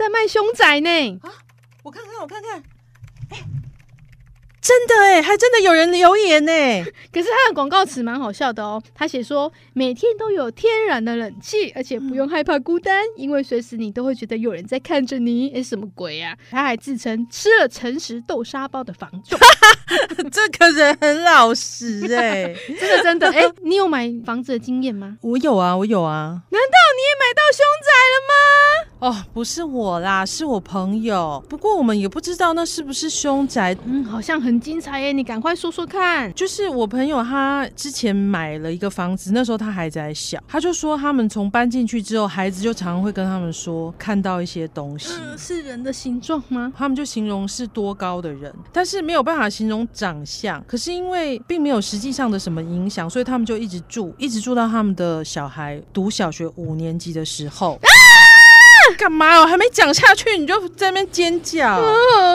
在卖凶宅呢！啊，我看看，我看看，哎，真的哎，还真的有人留言呢。可是他的广告词蛮好笑的哦，他写说每天都有天然的冷气，而且不用害怕孤单，嗯、因为随时你都会觉得有人在看着你。哎，什么鬼呀、啊？他还自称吃了诚实豆沙包的房仲，这个人很老实哎，真的真的哎，你有买房子的经验吗？我有啊，我有啊。难道你也买到凶宅了吗？哦，不是我啦，是我朋友。不过我们也不知道那是不是凶宅。嗯，好像很精彩耶，你赶快说说看。就是我朋友他之前买了一个房子，那时候他孩子还小，他就说他们从搬进去之后，孩子就常常会跟他们说看到一些东西。嗯，是人的形状吗？他们就形容是多高的人，但是没有办法形容长相。可是因为并没有实际上的什么影响，所以他们就一直住，一直住到他们的小孩读小学五年级的时候。啊 干嘛我？还没讲下去你就在那边尖叫？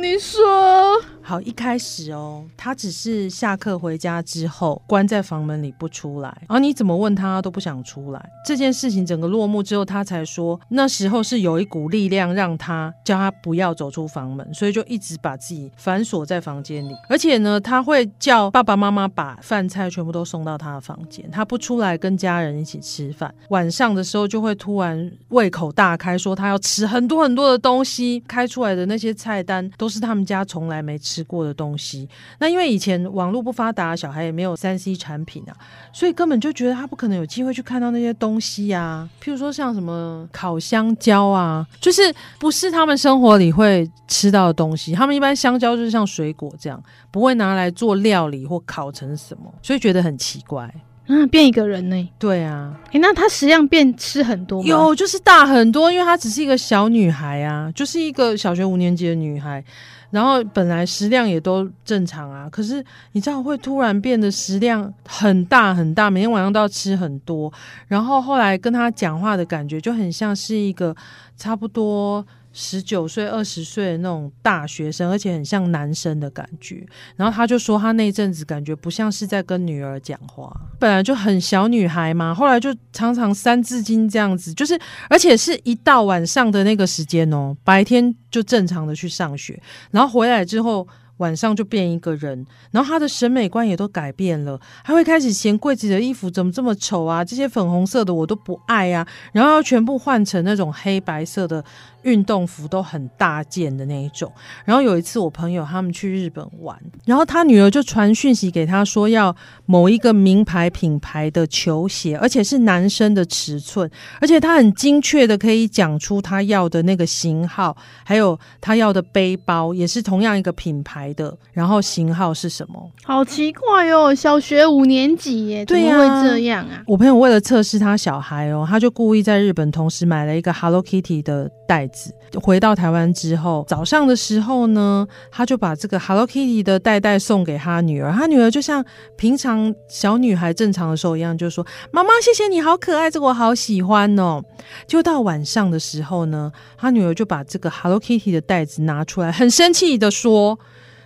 你说。好，一开始哦，他只是下课回家之后关在房门里不出来，然后你怎么问他都不想出来。这件事情整个落幕之后，他才说那时候是有一股力量让他叫他不要走出房门，所以就一直把自己反锁在房间里。而且呢，他会叫爸爸妈妈把饭菜全部都送到他的房间，他不出来跟家人一起吃饭。晚上的时候就会突然胃口大开，说他要吃很多很多的东西，开出来的那些菜单都是他们家从来没吃吃过的东西，那因为以前网络不发达，小孩也没有三 C 产品啊，所以根本就觉得他不可能有机会去看到那些东西啊。譬如说像什么烤香蕉啊，就是不是他们生活里会吃到的东西。他们一般香蕉就是像水果这样，不会拿来做料理或烤成什么，所以觉得很奇怪。嗯，变一个人呢？对啊，诶，那他实际上变吃很多吗？有，就是大很多，因为她只是一个小女孩啊，就是一个小学五年级的女孩。然后本来食量也都正常啊，可是你知道会突然变得食量很大很大，每天晚上都要吃很多。然后后来跟他讲话的感觉就很像是一个差不多。十九岁、二十岁的那种大学生，而且很像男生的感觉。然后他就说，他那阵子感觉不像是在跟女儿讲话，本来就很小女孩嘛，后来就常常三字经这样子，就是而且是一到晚上的那个时间哦，白天就正常的去上学，然后回来之后。晚上就变一个人，然后他的审美观也都改变了，他会开始嫌柜子的衣服怎么这么丑啊，这些粉红色的我都不爱啊，然后要全部换成那种黑白色的运动服，都很大件的那一种。然后有一次我朋友他们去日本玩，然后他女儿就传讯息给他说要某一个名牌品牌的球鞋，而且是男生的尺寸，而且他很精确的可以讲出他要的那个型号，还有他要的背包也是同样一个品牌的，然后型号是什么？好奇怪哦，小学五年级耶，对呀，会这样啊？我朋友为了测试他小孩哦，他就故意在日本同时买了一个 Hello Kitty 的袋子。回到台湾之后，早上的时候呢，他就把这个 Hello Kitty 的袋袋送给他女儿。他女儿就像平常小女孩正常的时候一样，就说：“妈妈，谢谢你好可爱，这个我好喜欢哦。”就到晚上的时候呢，他女儿就把这个 Hello Kitty 的袋子拿出来，很生气的说。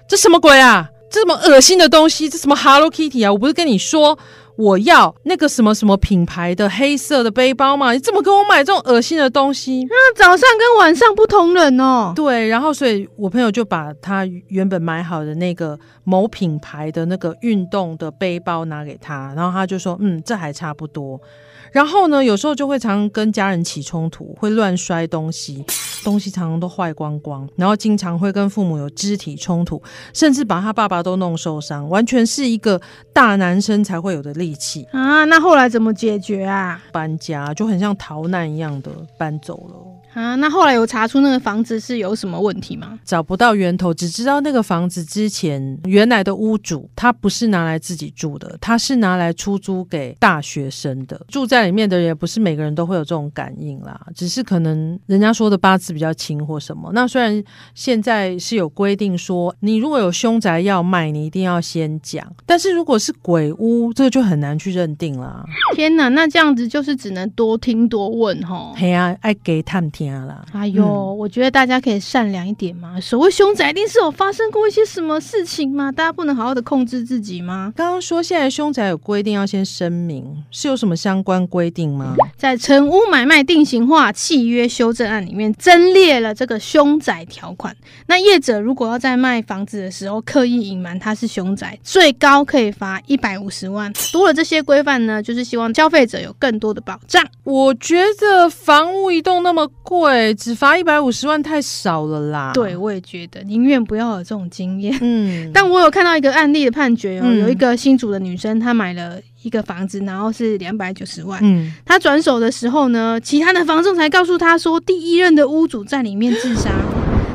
这什么鬼啊！这么恶心的东西，这什么 Hello Kitty 啊！我不是跟你说我要那个什么什么品牌的黑色的背包嘛？你怎么给我买这种恶心的东西？那早上跟晚上不同人哦。对，然后所以我朋友就把他原本买好的那个某品牌的那个运动的背包拿给他，然后他就说：“嗯，这还差不多。”然后呢，有时候就会常常跟家人起冲突，会乱摔东西，东西常常都坏光光，然后经常会跟父母有肢体冲突，甚至把他爸爸都弄受伤，完全是一个大男生才会有的力气啊！那后来怎么解决啊？搬家就很像逃难一样的搬走了。啊，那后来有查出那个房子是有什么问题吗？找不到源头，只知道那个房子之前原来的屋主他不是拿来自己住的，他是拿来出租给大学生的。住在里面的人也不是每个人都会有这种感应啦，只是可能人家说的八字比较轻或什么。那虽然现在是有规定说，你如果有凶宅要卖，你一定要先讲，但是如果是鬼屋，这个就很难去认定啦。天哪，那这样子就是只能多听多问齁。嘿啊，爱给探听。哎呦，嗯、我觉得大家可以善良一点嘛。所谓凶宅，一定是有发生过一些什么事情吗？大家不能好好的控制自己吗？刚刚说现在凶宅有规定要先声明，是有什么相关规定吗？在《成屋买卖定型化契约修正案》里面增列了这个凶宅条款。那业者如果要在卖房子的时候刻意隐瞒它是凶宅，最高可以罚一百五十万。多了这些规范呢，就是希望消费者有更多的保障。我觉得房屋一栋那么贵。对，只罚一百五十万太少了啦。对，我也觉得，宁愿不要有这种经验。嗯，但我有看到一个案例的判决哦，嗯、有一个新主的女生，她买了一个房子，然后是两百九十万。嗯，她转手的时候呢，其他的房仲才告诉她说，第一任的屋主在里面自杀，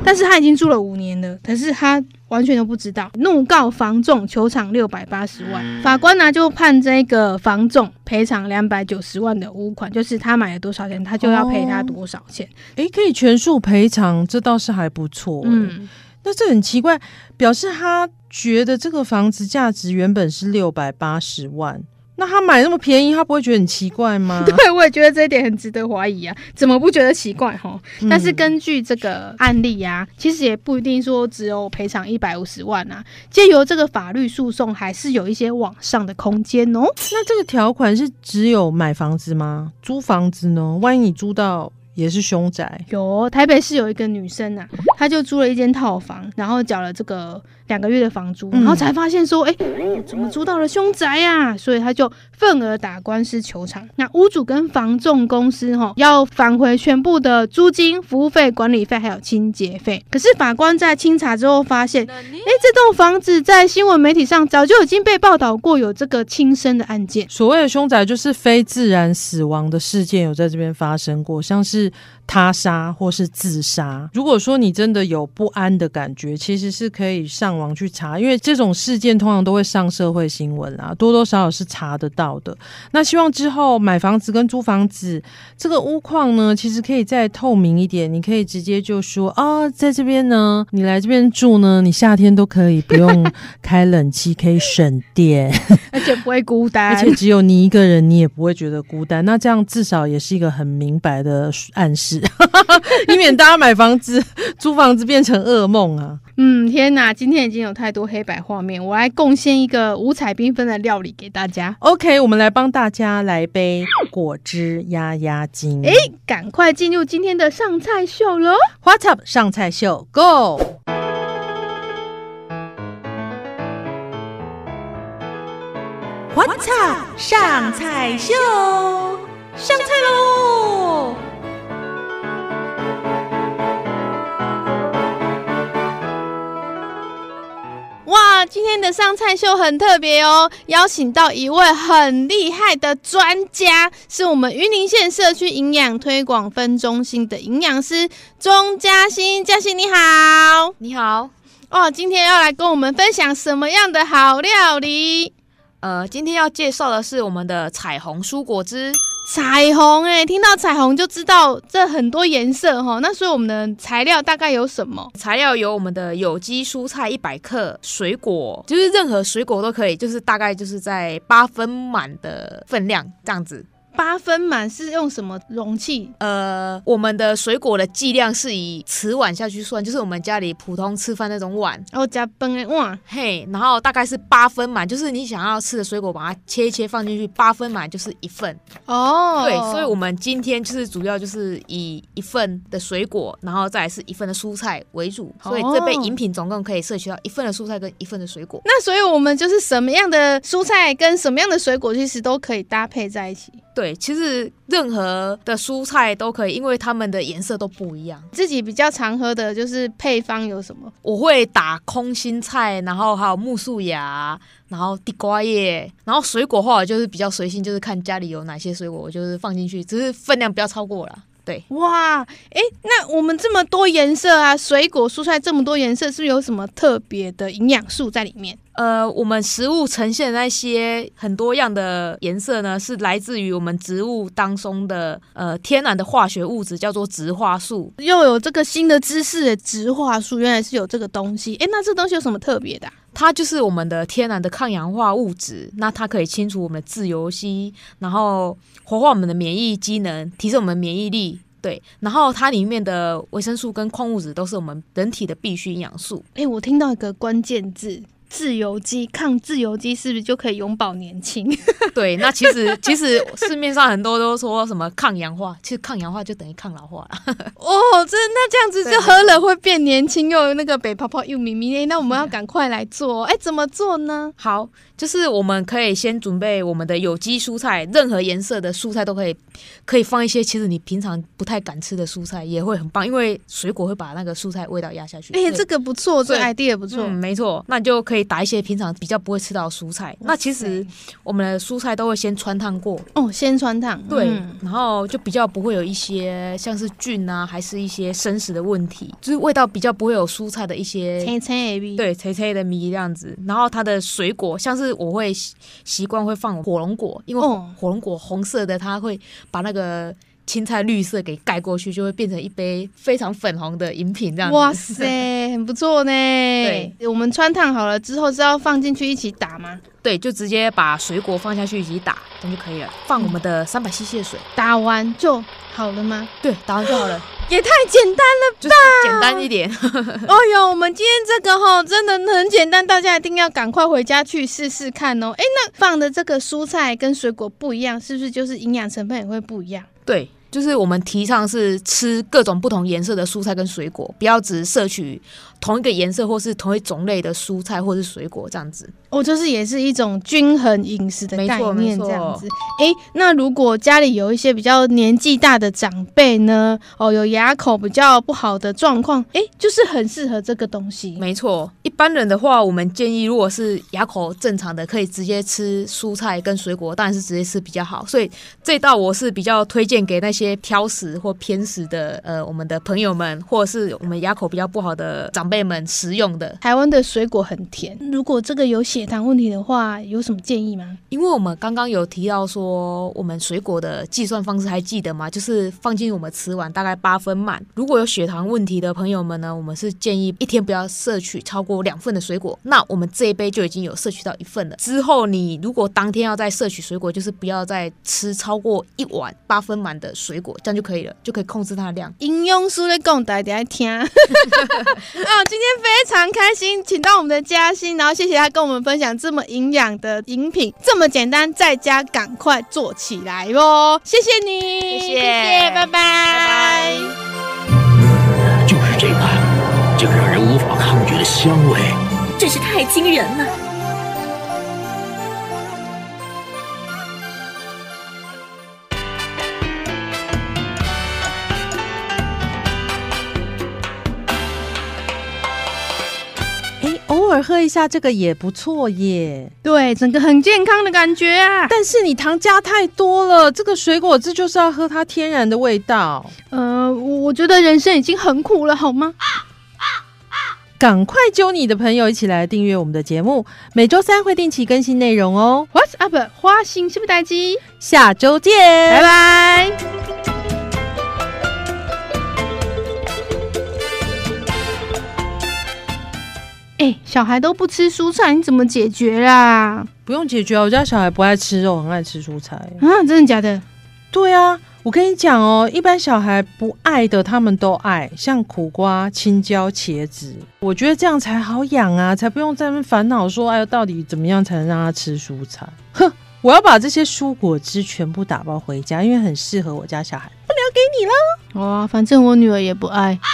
但是他已经住了五年了，可是他。完全都不知道，怒告房仲，求偿六百八十万。法官呢就判这个房仲赔偿两百九十万的屋款，就是他买了多少钱，他就要赔他多少钱。哎、哦，可以全数赔偿，这倒是还不错。嗯，那这很奇怪，表示他觉得这个房子价值原本是六百八十万。那他买那么便宜，他不会觉得很奇怪吗？对，我也觉得这一点很值得怀疑啊，怎么不觉得奇怪哈？嗯、但是根据这个案例呀、啊，其实也不一定说只有赔偿一百五十万啊，借由这个法律诉讼，还是有一些往上的空间哦。那这个条款是只有买房子吗？租房子呢？万一你租到？也是凶宅，有台北市有一个女生啊，她就租了一间套房，然后缴了这个两个月的房租，嗯、然后才发现说，哎、欸，怎么租到了凶宅呀、啊？所以她就愤而打官司求偿。那屋主跟房仲公司哈要返回全部的租金、服务费、管理费还有清洁费。可是法官在清查之后发现，哎、欸，这栋房子在新闻媒体上早就已经被报道过有这个轻生的案件。所谓的凶宅就是非自然死亡的事件有在这边发生过，像是。他杀或是自杀。如果说你真的有不安的感觉，其实是可以上网去查，因为这种事件通常都会上社会新闻啦，多多少少是查得到的。那希望之后买房子跟租房子这个屋况呢，其实可以再透明一点。你可以直接就说啊、哦，在这边呢，你来这边住呢，你夏天都可以不用开冷气，可以省电，而且不会孤单，而且只有你一个人，你也不会觉得孤单。那这样至少也是一个很明白的。暗示，以免大家买房子、租房子变成噩梦啊！嗯，天哪，今天已经有太多黑白画面，我来贡献一个五彩缤纷的料理给大家。OK，我们来帮大家来杯果汁压压惊。哎，赶快进入今天的上菜秀喽！What's up？上菜秀，Go！What's up？上菜秀，上菜喽！哇，今天的上菜秀很特别哦，邀请到一位很厉害的专家，是我们云林县社区营养推广分中心的营养师钟嘉欣。嘉欣你好，你好。哦，今天要来跟我们分享什么样的好料理？呃，今天要介绍的是我们的彩虹蔬果汁。彩虹哎、欸，听到彩虹就知道这很多颜色哈。那所以我们的材料大概有什么？材料有我们的有机蔬菜一百克，水果就是任何水果都可以，就是大概就是在八分满的分量这样子。八分满是用什么容器？呃，我们的水果的计量是以瓷碗下去算，就是我们家里普通吃饭那种碗。哦，加崩的碗，嘿，然后大概是八分满，就是你想要吃的水果，把它切一切放进去，八分满就是一份。哦，对，所以我们今天就是主要就是以一份的水果，然后再来是一份的蔬菜为主，所以这杯饮品总共可以摄取到一份的蔬菜跟一份的水果。那所以我们就是什么样的蔬菜跟什么样的水果，其实都可以搭配在一起。对，其实任何的蔬菜都可以，因为它们的颜色都不一样。自己比较常喝的就是配方有什么？我会打空心菜，然后还有木薯芽，然后地瓜叶，然后水果的话就是比较随性，就是看家里有哪些水果，我就是放进去，只是分量不要超过了。对，哇，哎，那我们这么多颜色啊，水果、蔬菜这么多颜色，是不是有什么特别的营养素在里面？呃，我们食物呈现的那些很多样的颜色呢，是来自于我们植物当中的呃天然的化学物质，叫做植化素。又有这个新的知识，植化素原来是有这个东西。哎，那这东西有什么特别的啊？它就是我们的天然的抗氧化物质，那它可以清除我们的自由基，然后活化我们的免疫机能，提升我们免疫力。对，然后它里面的维生素跟矿物质都是我们人体的必需营养素。哎，我听到一个关键字。自由基，抗自由基是不是就可以永葆年轻？对，那其实其实市面上很多都说什么抗氧化，其实抗氧化就等于抗老化了。哦，真，那这样子就喝了会变年轻，又那个北泡泡又咪咪。那我们要赶快来做，哎，怎么做呢？好，就是我们可以先准备我们的有机蔬菜，任何颜色的蔬菜都可以，可以放一些。其实你平常不太敢吃的蔬菜也会很棒，因为水果会把那个蔬菜味道压下去。哎，这个不错，这 idea 不错，嗯，没错，那你就可以。打一些平常比较不会吃到的蔬菜，那其实我们的蔬菜都会先穿烫过哦，先穿烫，对，嗯、然后就比较不会有一些像是菌啊，还是一些生食的问题，就是味道比较不会有蔬菜的一些青青的米，对，青青的米这样子。然后它的水果，像是我会习惯会放火龙果，因为火龙果红色的，它会把那个。青菜绿色给盖过去，就会变成一杯非常粉红的饮品，这样。哇塞，很不错呢。对，我们穿烫好了之后是要放进去一起打吗？对，就直接把水果放下去一起打，这样就可以了。放我们的三百 CC 的水，打完就好了吗？对，打完就好了。也太简单了吧！就是简单一点。哎呦，我们今天这个齁真的很简单，大家一定要赶快回家去试试看哦。哎，那放的这个蔬菜跟水果不一样，是不是就是营养成分也会不一样？对。就是我们提倡是吃各种不同颜色的蔬菜跟水果，不要只摄取同一个颜色或是同一种类的蔬菜或是水果这样子。哦，就是也是一种均衡饮食的概念，这样子。哎，那如果家里有一些比较年纪大的长辈呢？哦，有牙口比较不好的状况，哎，就是很适合这个东西。没错，一般人的话，我们建议如果是牙口正常的，可以直接吃蔬菜跟水果，当然是直接吃比较好。所以这道我是比较推荐给那些挑食或偏食的呃，我们的朋友们，或者是我们牙口比较不好的长辈们食用的。台湾的水果很甜，如果这个有血糖问题的话，有什么建议吗？因为我们刚刚有提到说，我们水果的计算方式还记得吗？就是放进我们瓷碗大概八分满。如果有血糖问题的朋友们呢，我们是建议一天不要摄取超过两份的水果。那我们这一杯就已经有摄取到一份了。之后你如果当天要再摄取水果，就是不要再吃超过一碗八分满的水果，这样就可以了，就可以控制它的量。营养师的讲，大家听。啊，今天非常开心，请到我们的嘉欣，然后谢谢他跟我们分享。这么营养的饮品，这么简单，在家赶快做起来哦！谢谢你，谢谢，谢谢拜拜，拜拜。就是这个，这个让人无法抗拒的香味，真是太惊人了。尔喝一下这个也不错耶，对，整个很健康的感觉啊。但是你糖加太多了，这个水果汁就是要喝它天然的味道。呃，我觉得人生已经很苦了，好吗？赶快揪你的朋友一起来订阅我们的节目，每周三会定期更新内容哦。What's up？花心是不是待机？下周见，拜拜。欸，小孩都不吃蔬菜，你怎么解决啦？不用解决，我家小孩不爱吃肉，很爱吃蔬菜。啊，真的假的？对啊，我跟你讲哦，一般小孩不爱的，他们都爱，像苦瓜、青椒、茄子。我觉得这样才好养啊，才不用在那边烦恼说，哎呦，到底怎么样才能让他吃蔬菜？哼，我要把这些蔬果汁全部打包回家，因为很适合我家小孩，不留给你了。哇，反正我女儿也不爱。